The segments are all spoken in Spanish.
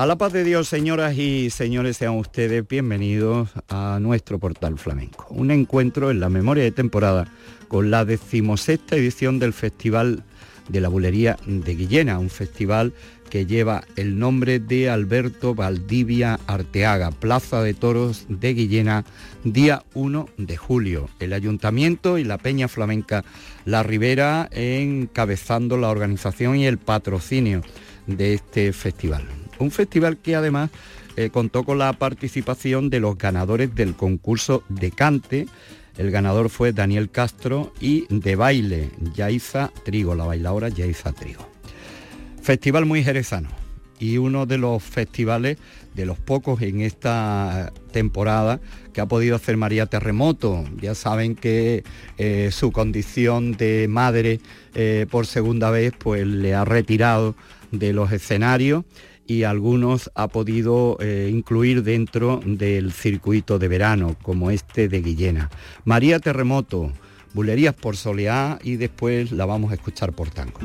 A la paz de Dios, señoras y señores, sean ustedes bienvenidos a nuestro portal flamenco. Un encuentro en la memoria de temporada con la decimosexta edición del Festival de la Bulería de Guillena, un festival que lleva el nombre de Alberto Valdivia Arteaga, Plaza de Toros de Guillena, día 1 de julio. El ayuntamiento y la Peña Flamenca La Ribera encabezando la organización y el patrocinio de este festival. Un festival que además eh, contó con la participación de los ganadores del concurso de cante. El ganador fue Daniel Castro y de baile, Yaiza Trigo, la bailadora Yaiza Trigo. Festival muy jerezano y uno de los festivales de los pocos en esta temporada que ha podido hacer María Terremoto. Ya saben que eh, su condición de madre eh, por segunda vez pues le ha retirado de los escenarios y algunos ha podido eh, incluir dentro del circuito de verano, como este de Guillena. María Terremoto, Bulerías por Soleá y después la vamos a escuchar por tango.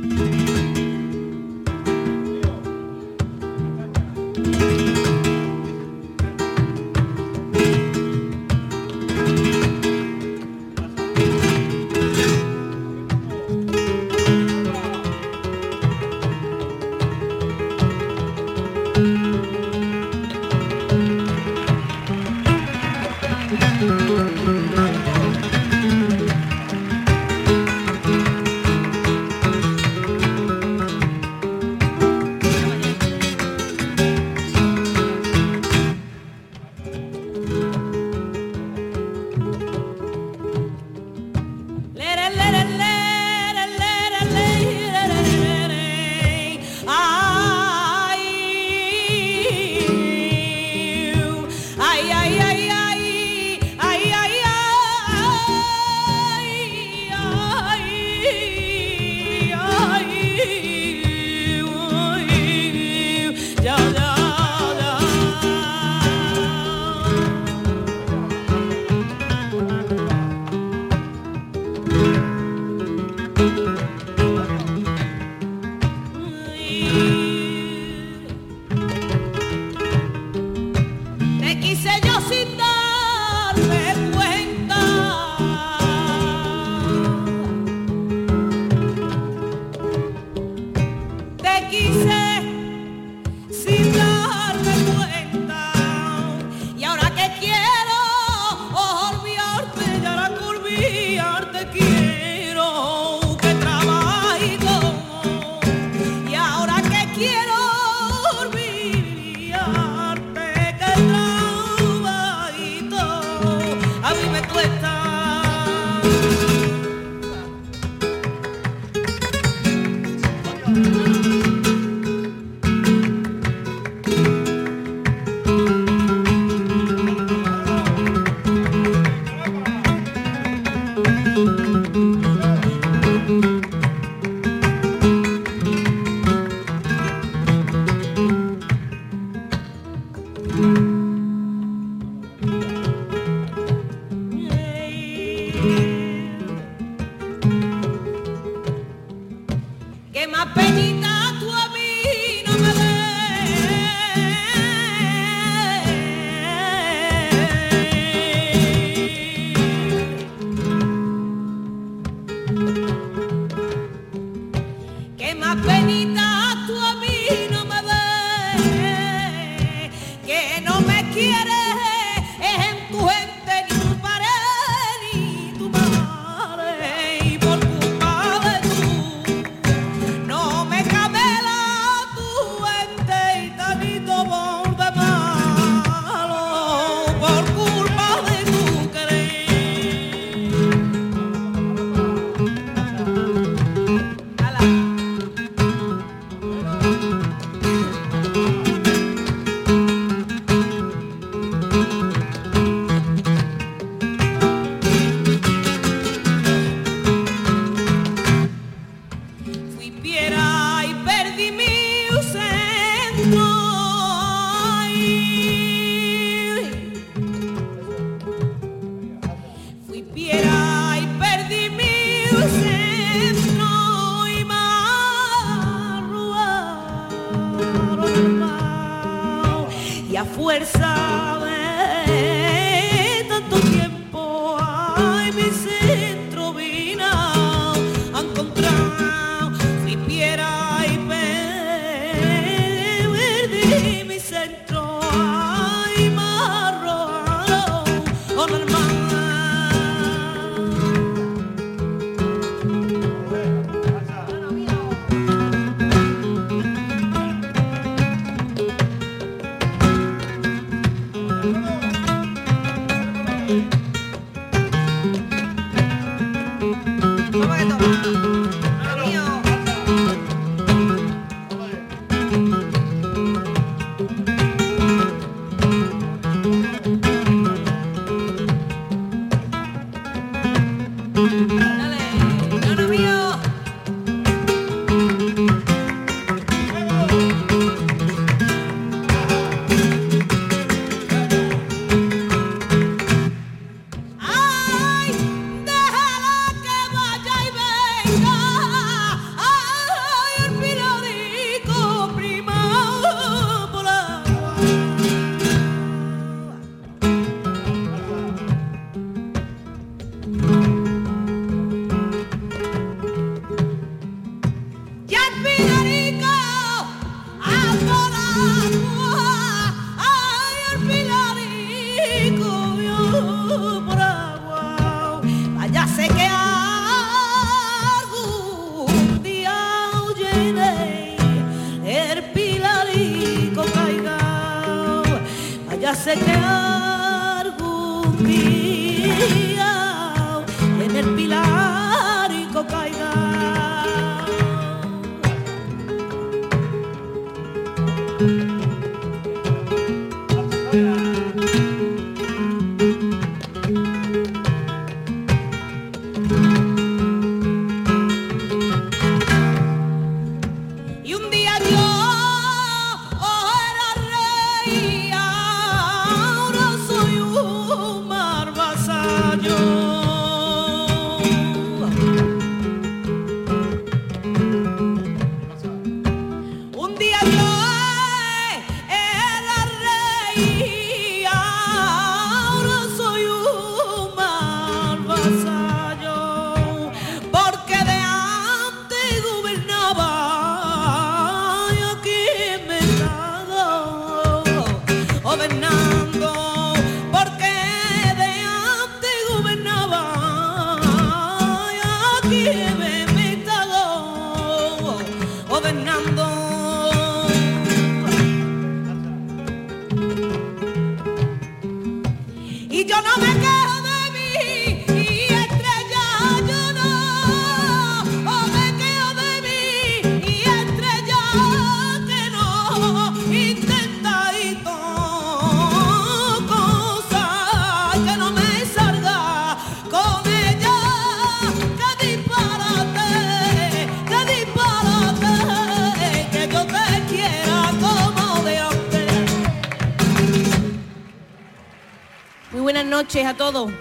Noches a todos.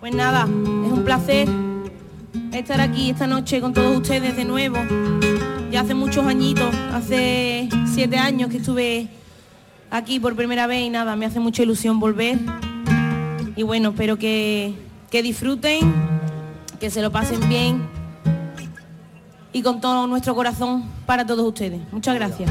Pues nada, es un placer estar aquí esta noche con todos ustedes de nuevo. Ya hace muchos añitos, hace siete años que estuve aquí por primera vez y nada, me hace mucha ilusión volver. Y bueno, espero que, que disfruten, que se lo pasen bien y con todo nuestro corazón para todos ustedes. Muchas gracias.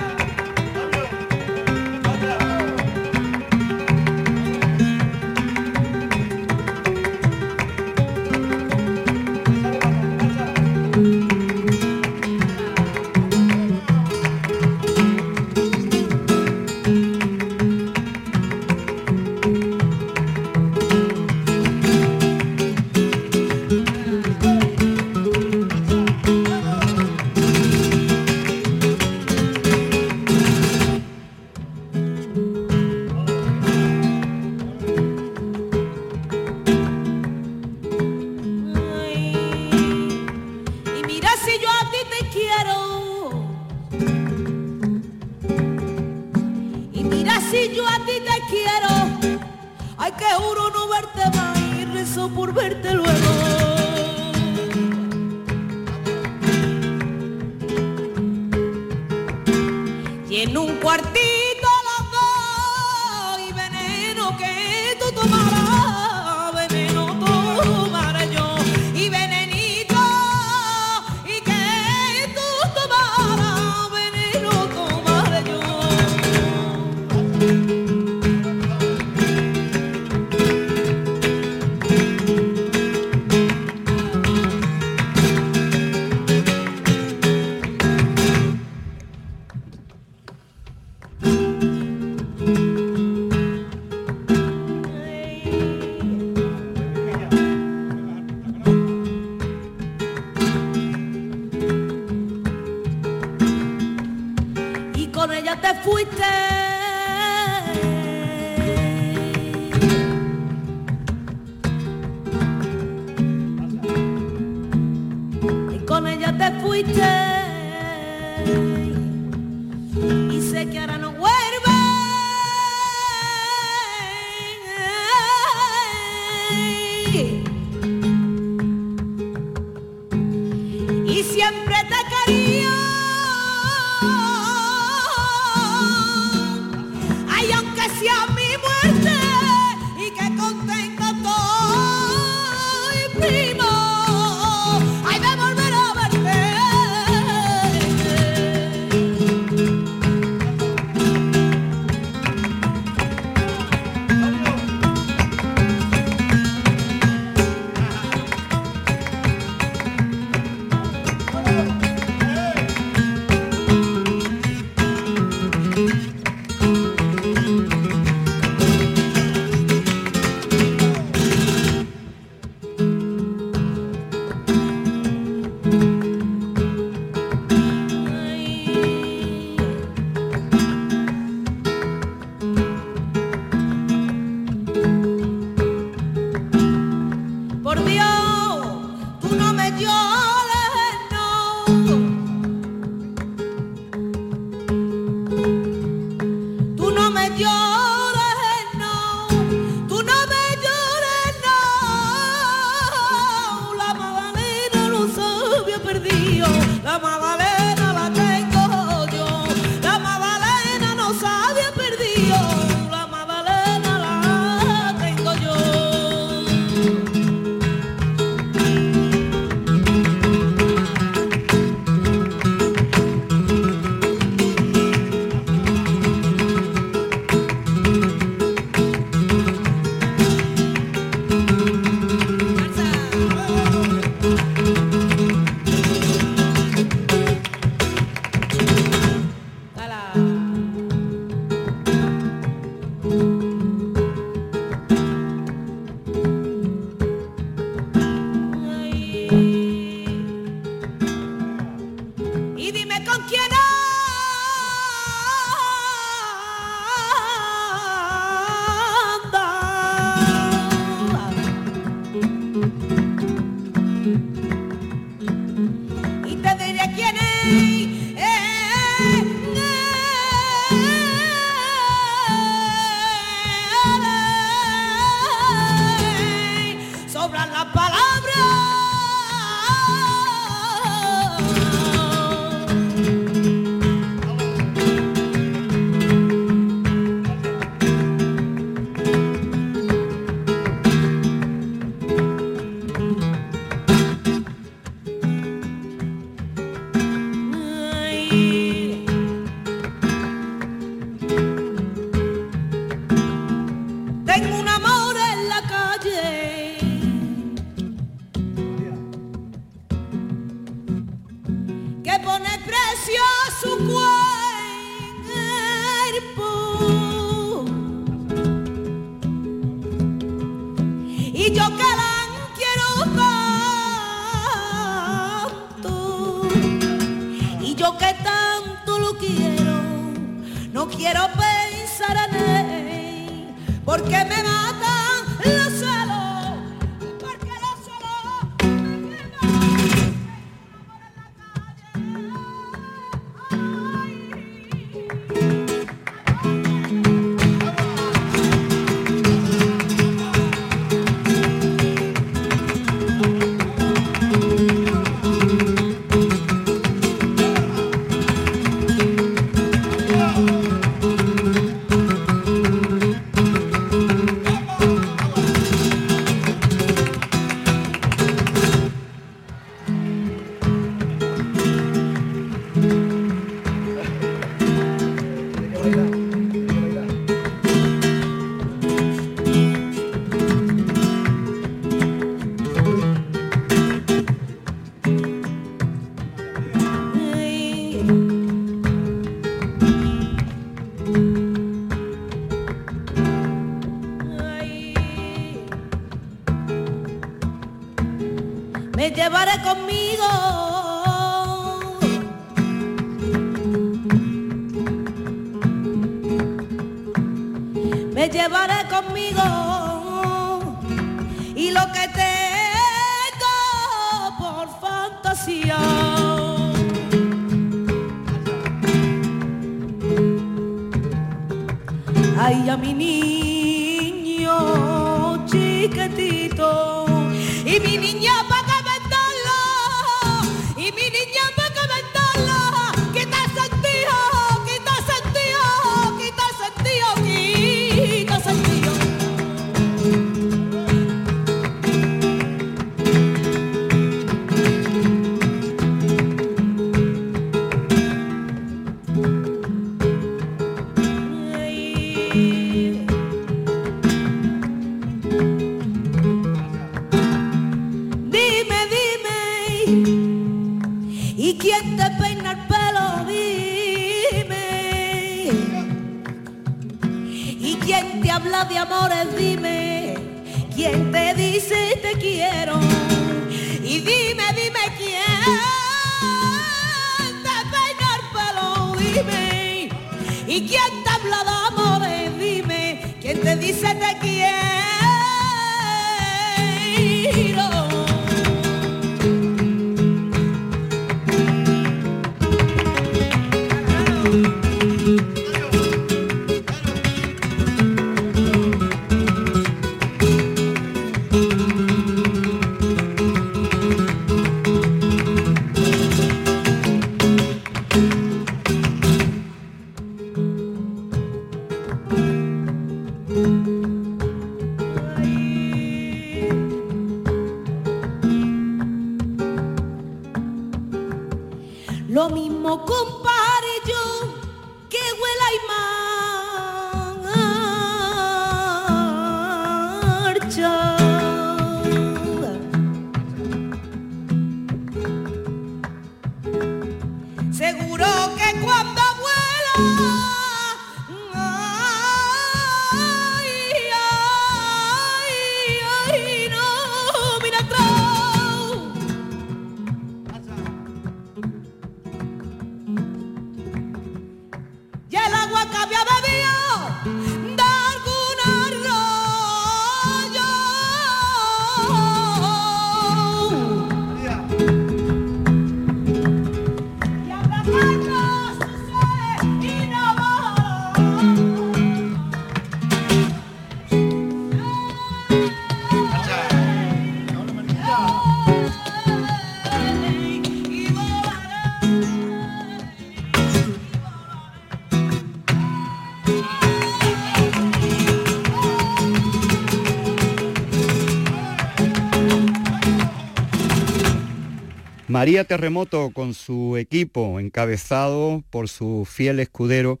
María Terremoto con su equipo, encabezado por su fiel escudero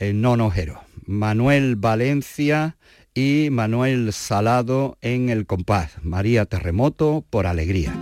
eh, el Nonojero, Manuel Valencia y Manuel Salado en el compás, María Terremoto por Alegría.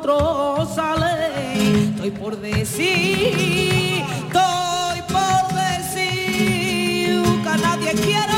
otro sale. Estoy por decir, estoy por decir que nadie quiere.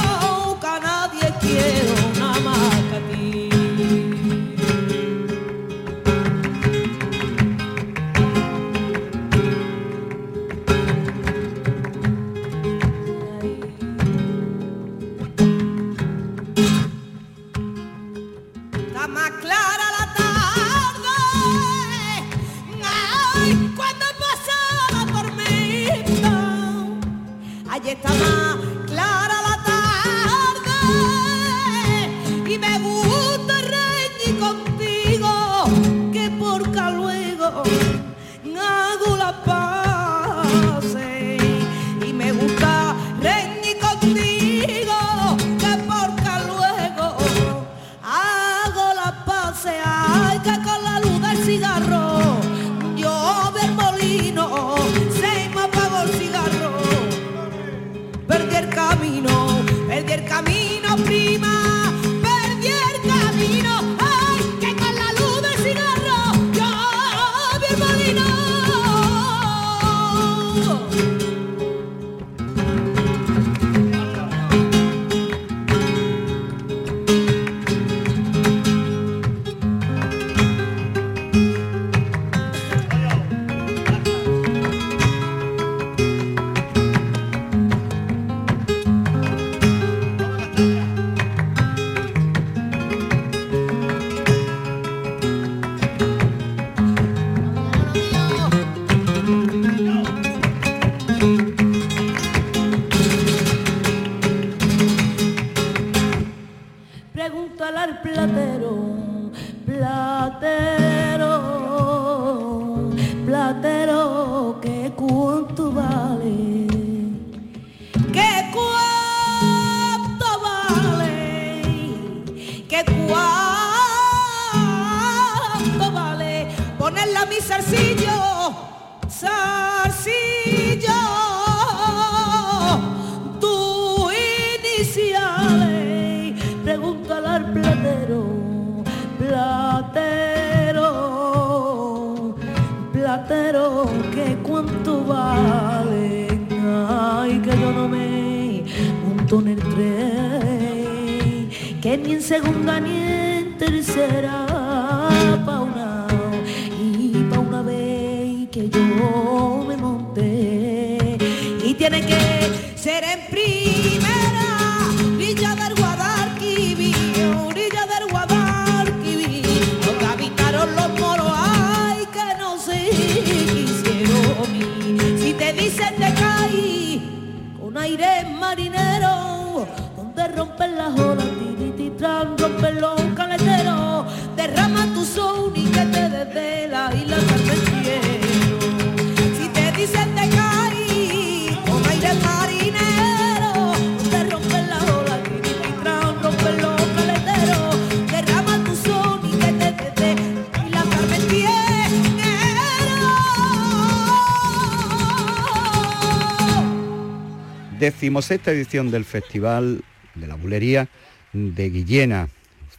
decimosexta edición del Festival de la Bulería de Guillena,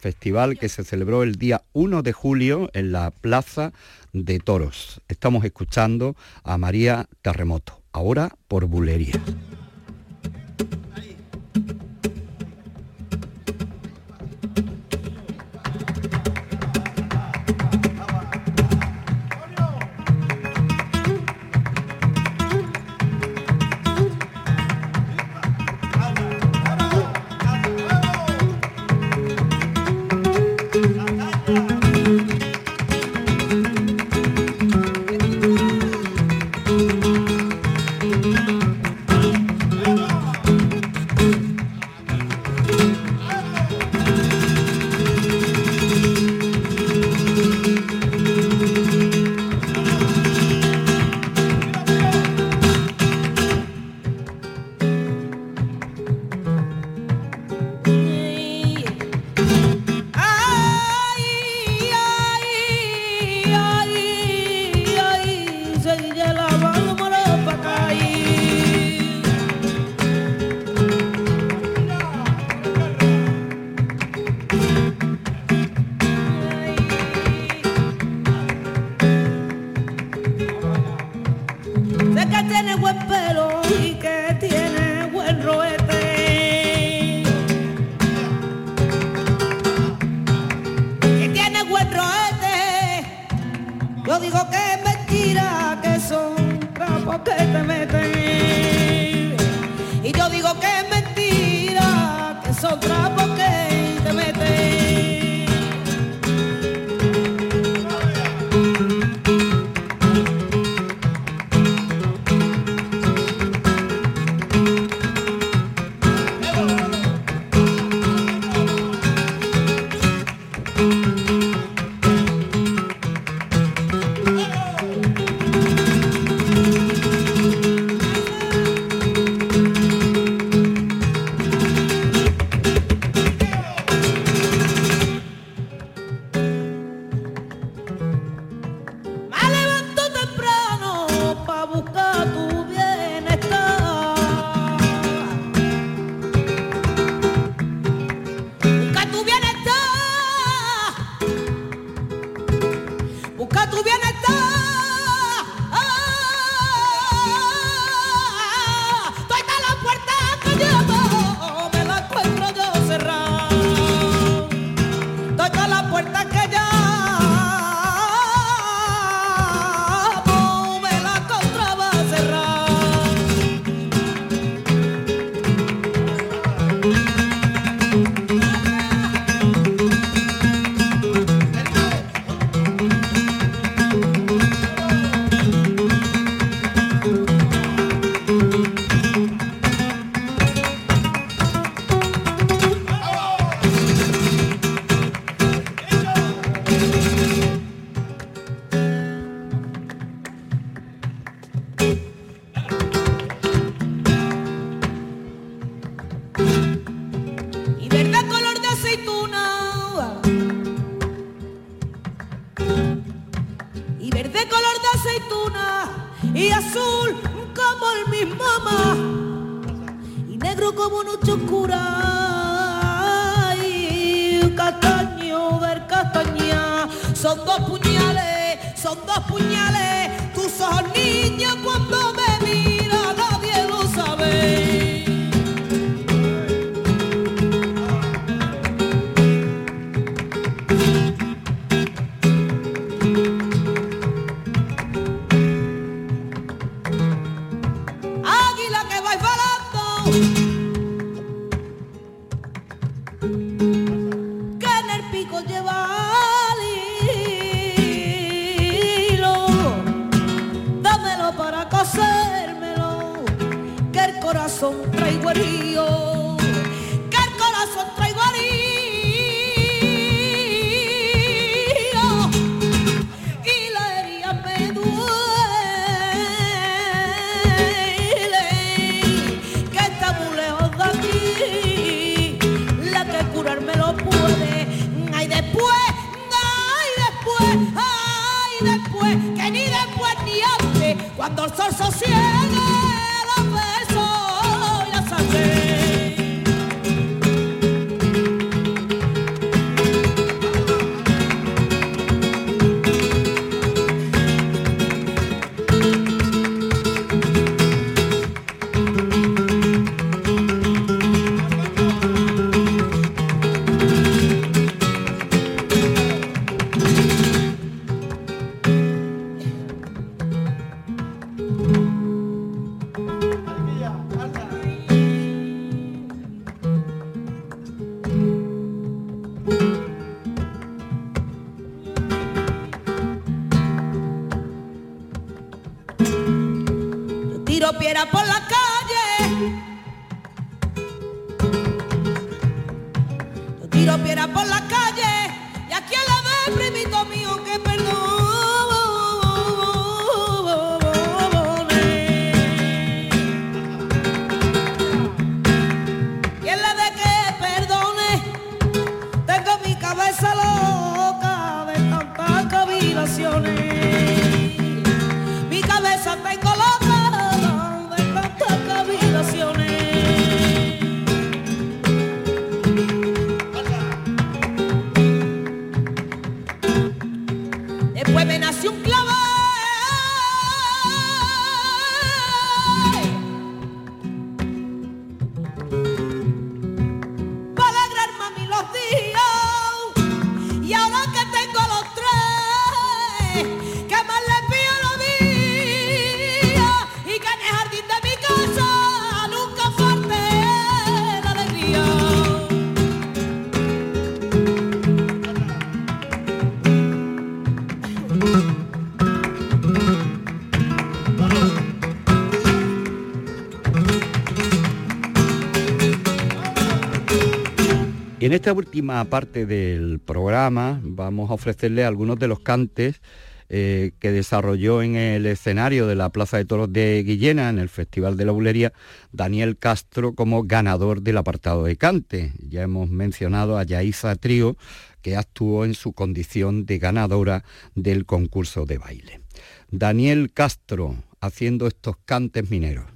festival que se celebró el día 1 de julio en la Plaza de Toros. Estamos escuchando a María Terremoto, ahora por Bulería. pocket y negro como noche oscura. Y castaño ver castaña. Son dos puñales son dos puñales. En esta última parte del programa vamos a ofrecerle algunos de los cantes eh, que desarrolló en el escenario de la Plaza de Toros de Guillena, en el Festival de la Bulería, Daniel Castro como ganador del apartado de cante. Ya hemos mencionado a Yaiza Trío, que actuó en su condición de ganadora del concurso de baile. Daniel Castro haciendo estos cantes mineros.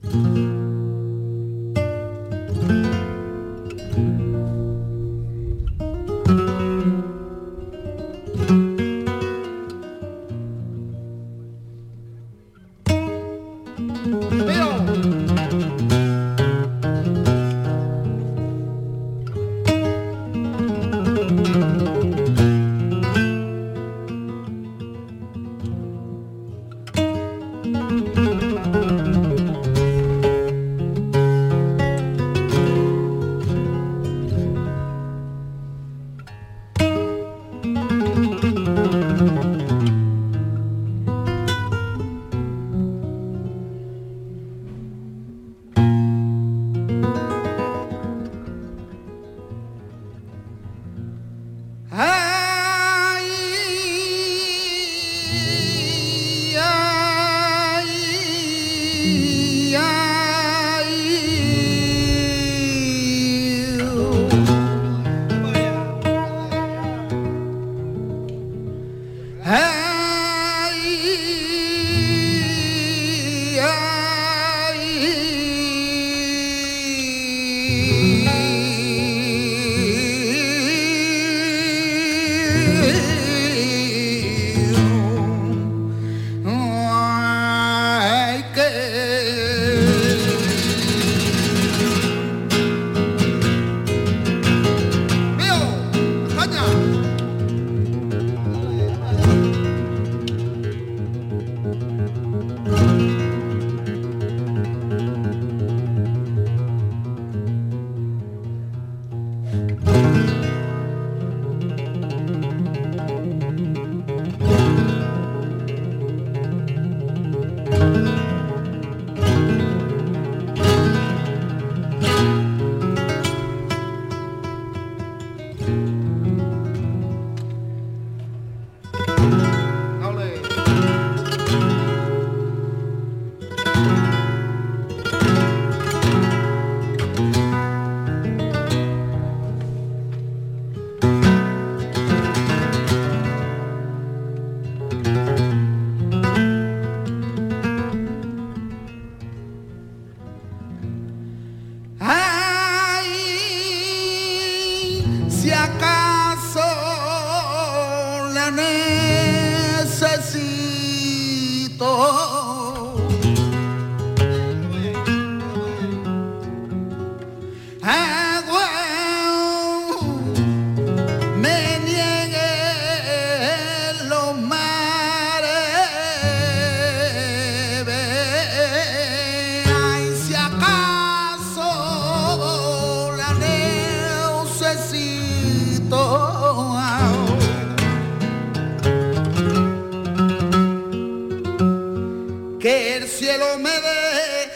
Que el cielo me dé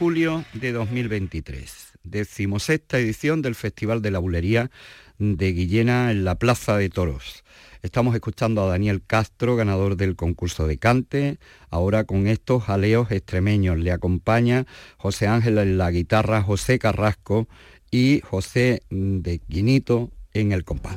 julio de 2023, decimosexta edición del Festival de la Bulería de Guillena en la Plaza de Toros. Estamos escuchando a Daniel Castro, ganador del concurso de cante, ahora con estos jaleos extremeños. Le acompaña José Ángel en la guitarra, José Carrasco y José de Quinito en el compás.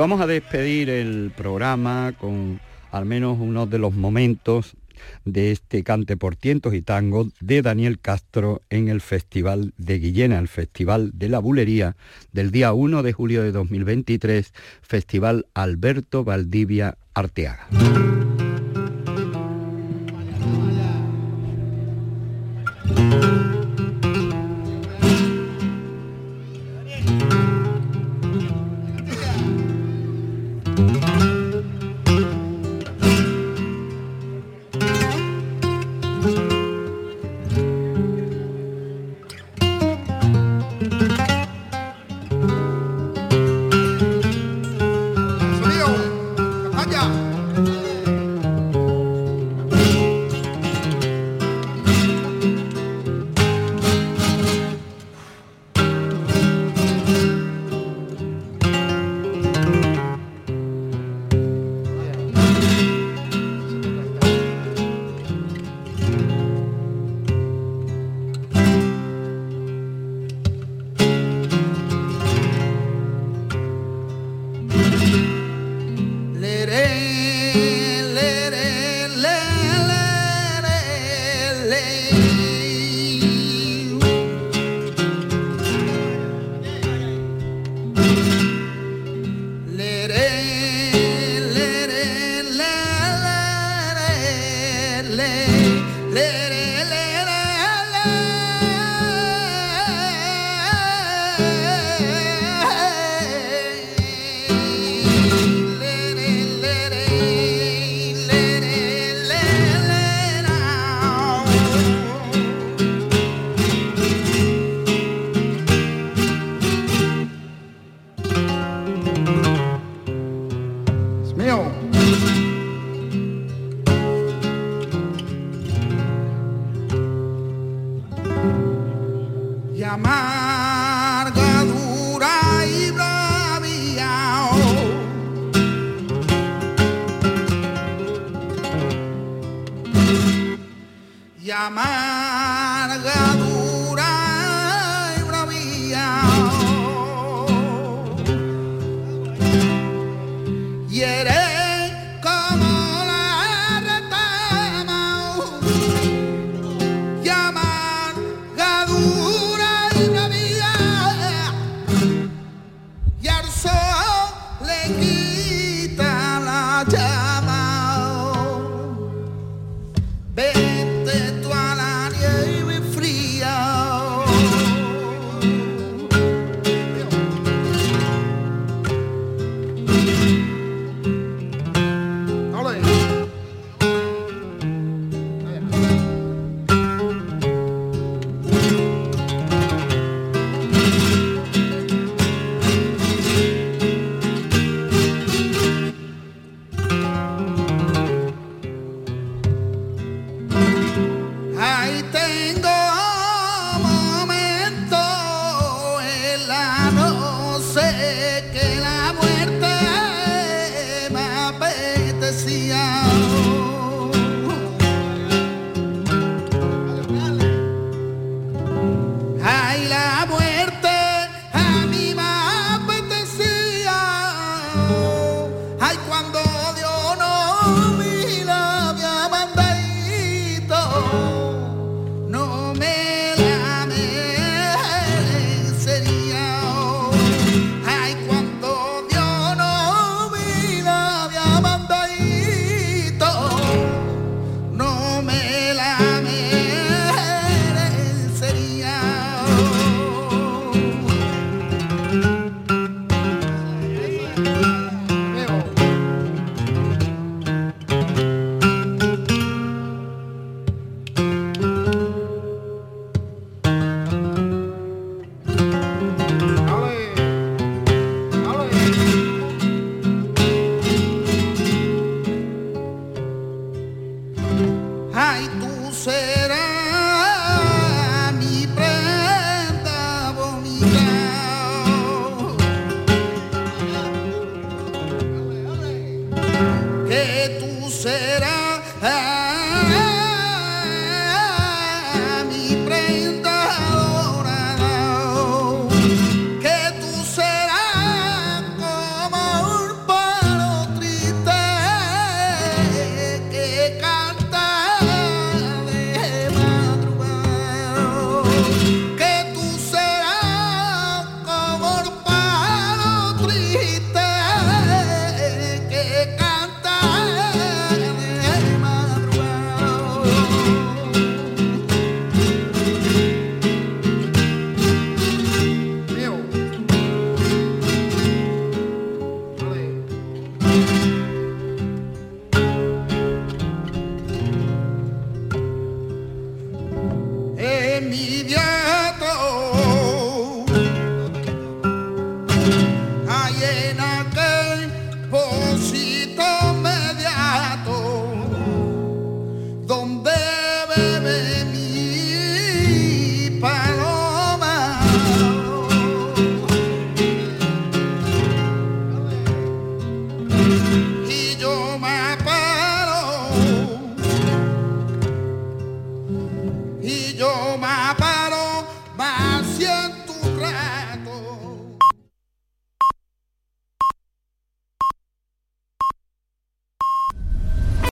Vamos a despedir el programa con al menos uno de los momentos de este cante por tientos y tango de Daniel Castro en el Festival de Guillena, el Festival de la Bulería del día 1 de julio de 2023, Festival Alberto Valdivia Arteaga. time.